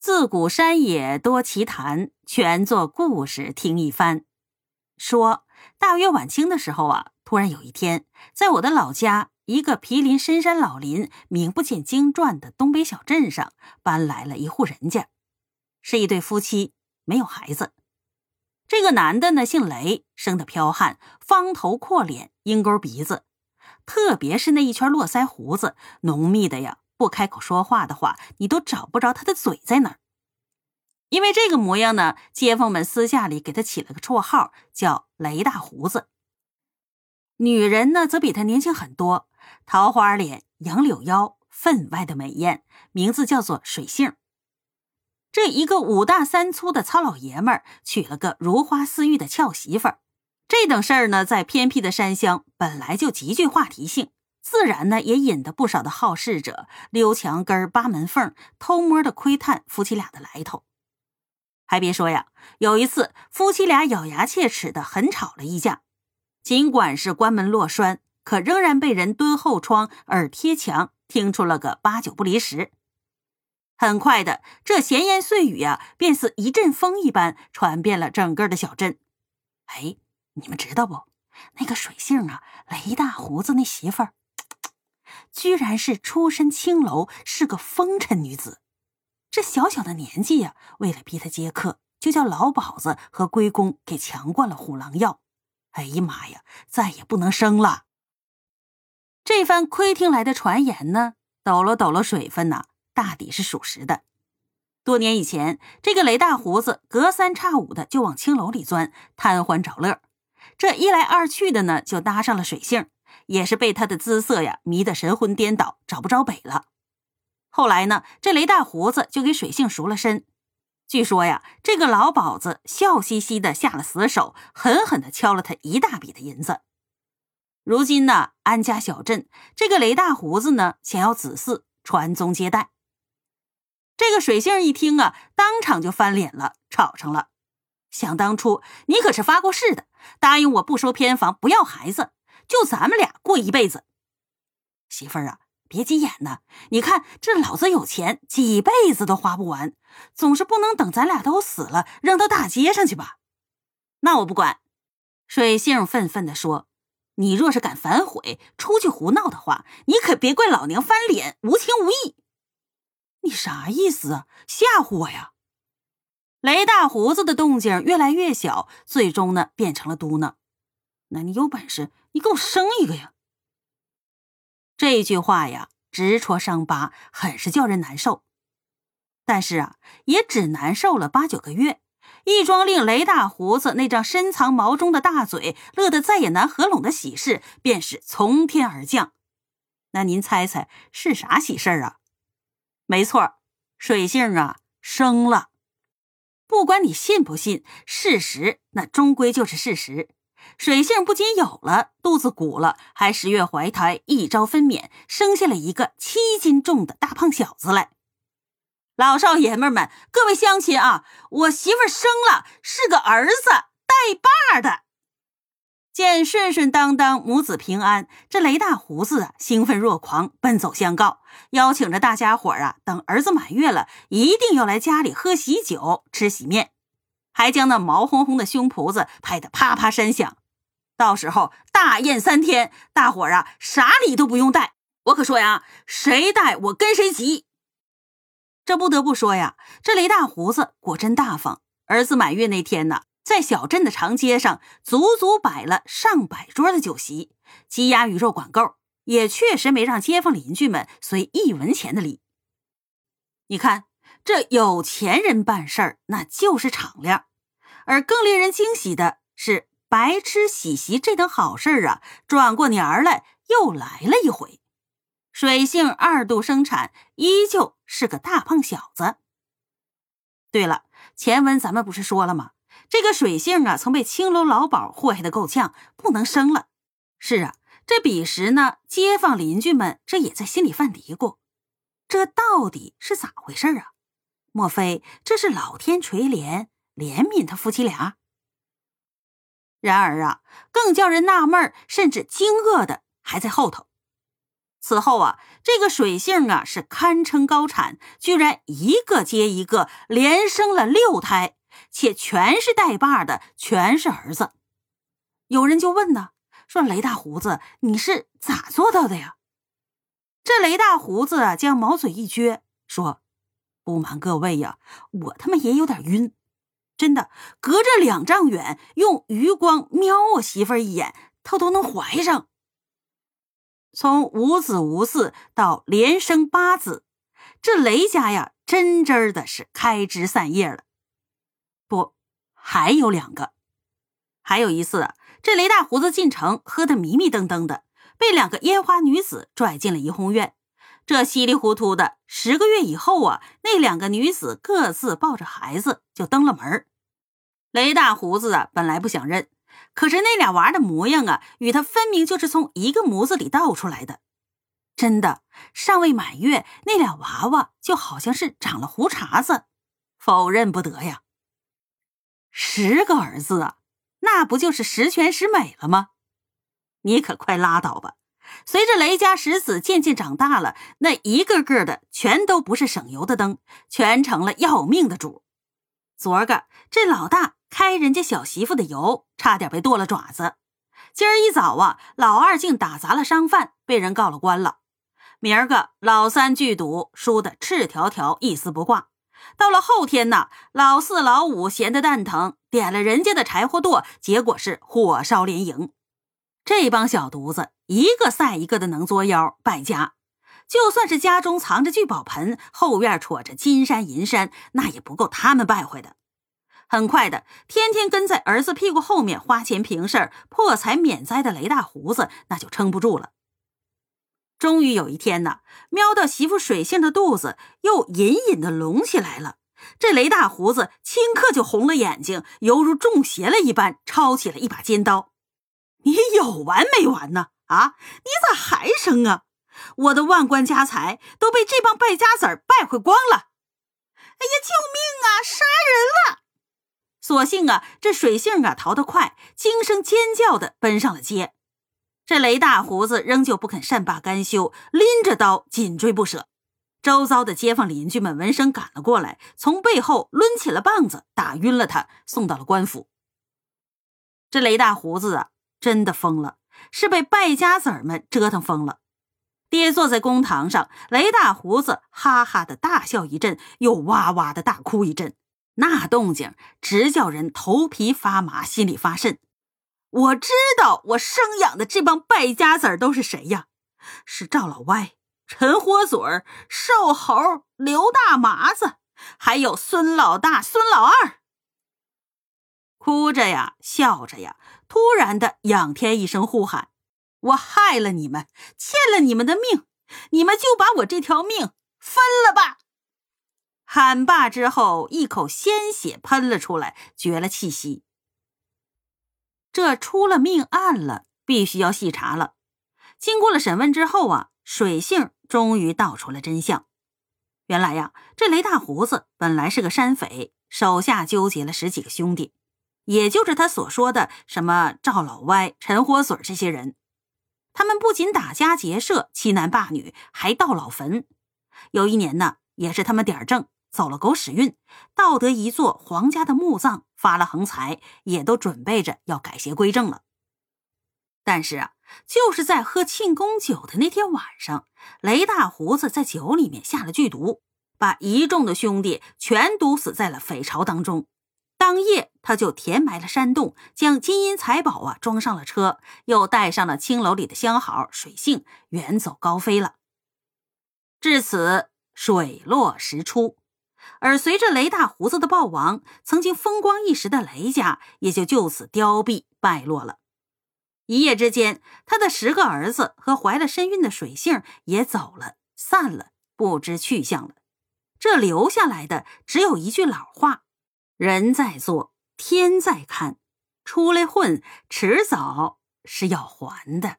自古山野多奇谈，全作故事听一番。说大约晚清的时候啊，突然有一天，在我的老家一个毗邻深山老林、名不见经传的东北小镇上，搬来了一户人家，是一对夫妻，没有孩子。这个男的呢，姓雷，生得剽悍，方头阔脸，鹰钩鼻子，特别是那一圈络腮胡子，浓密的呀。不开口说话的话，你都找不着他的嘴在哪儿。因为这个模样呢，街坊们私下里给他起了个绰号，叫“雷大胡子”。女人呢，则比他年轻很多，桃花脸、杨柳腰，分外的美艳，名字叫做水杏。这一个五大三粗的糙老爷们儿，娶了个如花似玉的俏媳妇儿。这等事儿呢，在偏僻的山乡本来就极具话题性。自然呢，也引得不少的好事者溜墙根扒门缝，偷摸的窥探夫妻俩的来头。还别说呀，有一次夫妻俩咬牙切齿的狠吵了一架，尽管是关门落栓，可仍然被人蹲后窗、耳贴墙，听出了个八九不离十。很快的，这闲言碎语啊，便似一阵风一般传遍了整个的小镇。哎，你们知道不？那个水性啊，雷大胡子那媳妇儿。居然是出身青楼，是个风尘女子。这小小的年纪呀，为了逼她接客，就叫老鸨子和龟公给强灌了虎狼药。哎呀妈呀，再也不能生了。这番窥听来的传言呢，抖了抖了水分呐，大抵是属实的。多年以前，这个雷大胡子隔三差五的就往青楼里钻，贪欢找乐。这一来二去的呢，就搭上了水性。也是被他的姿色呀迷得神魂颠倒，找不着北了。后来呢，这雷大胡子就给水性赎了身。据说呀，这个老鸨子笑嘻嘻的下了死手，狠狠的敲了他一大笔的银子。如今呢，安家小镇，这个雷大胡子呢，想要子嗣传宗接代。这个水性一听啊，当场就翻脸了，吵上了。想当初你可是发过誓的，答应我不收偏房，不要孩子。就咱们俩过一辈子，媳妇儿啊，别急眼呐！你看这老子有钱，几辈子都花不完，总是不能等咱俩都死了，扔到大街上去吧？那我不管。水性愤愤地说：“你若是敢反悔，出去胡闹的话，你可别怪老娘翻脸，无情无义。”你啥意思啊？吓唬我呀？雷大胡子的动静越来越小，最终呢，变成了嘟囔。那你有本事，你给我生一个呀！这句话呀，直戳伤疤，很是叫人难受。但是啊，也只难受了八九个月，一桩令雷大胡子那张深藏毛中的大嘴乐得再也难合拢的喜事，便是从天而降。那您猜猜是啥喜事儿啊？没错，水性啊生了。不管你信不信，事实那终归就是事实。水性不仅有了肚子鼓了，还十月怀胎，一朝分娩，生下了一个七斤重的大胖小子来。老少爷们们，各位乡亲啊，我媳妇生了，是个儿子，带把的。见顺顺当当，母子平安，这雷大胡子啊，兴奋若狂，奔走相告，邀请着大家伙啊，等儿子满月了，一定要来家里喝喜酒，吃喜面。还将那毛烘烘的胸脯子拍得啪啪山响，到时候大宴三天，大伙儿啊啥礼都不用带。我可说呀，谁带我跟谁急。这不得不说呀，这雷大胡子果真大方。儿子满月那天呢，在小镇的长街上足足摆了上百桌的酒席，鸡鸭鱼肉管够，也确实没让街坊邻居们随一文钱的礼。你看。这有钱人办事儿，那就是敞亮。而更令人惊喜的是，白吃喜席这等好事儿啊，转过年儿来又来了一回。水性二度生产，依旧是个大胖小子。对了，前文咱们不是说了吗？这个水性啊，曾被青楼老鸨祸害的够呛，不能生了。是啊，这彼时呢，街坊邻居们这也在心里犯嘀咕：这到底是咋回事啊？莫非这是老天垂怜怜悯他夫妻俩？然而啊，更叫人纳闷甚至惊愕的还在后头。此后啊，这个水杏啊是堪称高产，居然一个接一个，连生了六胎，且全是带把的，全是儿子。有人就问呢，说雷大胡子，你是咋做到的呀？这雷大胡子将毛嘴一撅，说：“不瞒各位呀，我他妈也有点晕，真的，隔着两丈远，用余光瞄我媳妇儿一眼，她都能怀上。”从无子无嗣到连生八子，这雷家呀，真真的是开枝散叶了。不，还有两个。还有一次，这雷大胡子进城喝得迷迷瞪瞪的，被两个烟花女子拽进了怡红院。这稀里糊涂的十个月以后啊，那两个女子各自抱着孩子就登了门。雷大胡子啊，本来不想认。可是那俩娃的模样啊，与他分明就是从一个模子里倒出来的。真的，尚未满月，那俩娃娃就好像是长了胡茬子，否认不得呀。十个儿子啊，那不就是十全十美了吗？你可快拉倒吧！随着雷家十子渐渐长大了，那一个个的全都不是省油的灯，全成了要命的主。昨个这老大。开人家小媳妇的油，差点被剁了爪子。今儿一早啊，老二竟打砸了商贩，被人告了官了。明儿个老三聚赌，输得赤条条，一丝不挂。到了后天呢，老四、老五闲得蛋疼，点了人家的柴火垛，结果是火烧连营。这帮小犊子，一个赛一个的能作妖败家。就算是家中藏着聚宝盆，后院戳着金山银山，那也不够他们败坏的。很快的，天天跟在儿子屁股后面花钱平事儿、破财免灾的雷大胡子那就撑不住了。终于有一天呢，瞄到媳妇水性的肚子又隐隐的隆起来了，这雷大胡子顷刻就红了眼睛，犹如中邪了一般，抄起了一把尖刀：“你有完没完呢？啊，你咋还生啊？我的万贯家财都被这帮败家子儿败坏光了！哎呀，救命啊！杀人了！”所幸啊，这水性啊逃得快，惊声尖叫的奔上了街。这雷大胡子仍旧不肯善罢甘休，拎着刀紧追不舍。周遭的街坊邻居们闻声赶了过来，从背后抡起了棒子，打晕了他，送到了官府。这雷大胡子啊，真的疯了，是被败家子儿们折腾疯了。跌坐在公堂上，雷大胡子哈哈的大笑一阵，又哇哇的大哭一阵。那动静直叫人头皮发麻，心里发瘆。我知道我生养的这帮败家子儿都是谁呀？是赵老歪、陈活嘴儿、瘦猴、刘大麻子，还有孙老大、孙老二。哭着呀，笑着呀，突然的仰天一声呼喊：“我害了你们，欠了你们的命，你们就把我这条命分了吧！”喊罢之后，一口鲜血喷了出来，绝了气息。这出了命案了，必须要细查了。经过了审问之后啊，水性终于道出了真相。原来呀，这雷大胡子本来是个山匪，手下纠结了十几个兄弟，也就是他所说的什么赵老歪、陈火水这些人。他们不仅打家劫舍、欺男霸女，还盗老坟。有一年呢，也是他们点儿正。走了狗屎运，盗得一座皇家的墓葬，发了横财，也都准备着要改邪归正了。但是啊，就是在喝庆功酒的那天晚上，雷大胡子在酒里面下了剧毒，把一众的兄弟全毒死在了匪巢当中。当夜，他就填埋了山洞，将金银财宝啊装上了车，又带上了青楼里的相好水性，远走高飞了。至此，水落石出。而随着雷大胡子的暴亡，曾经风光一时的雷家也就就此凋敝败落了。一夜之间，他的十个儿子和怀了身孕的水杏也走了，散了，不知去向了。这留下来的只有一句老话：“人在做，天在看，出来混，迟早是要还的。”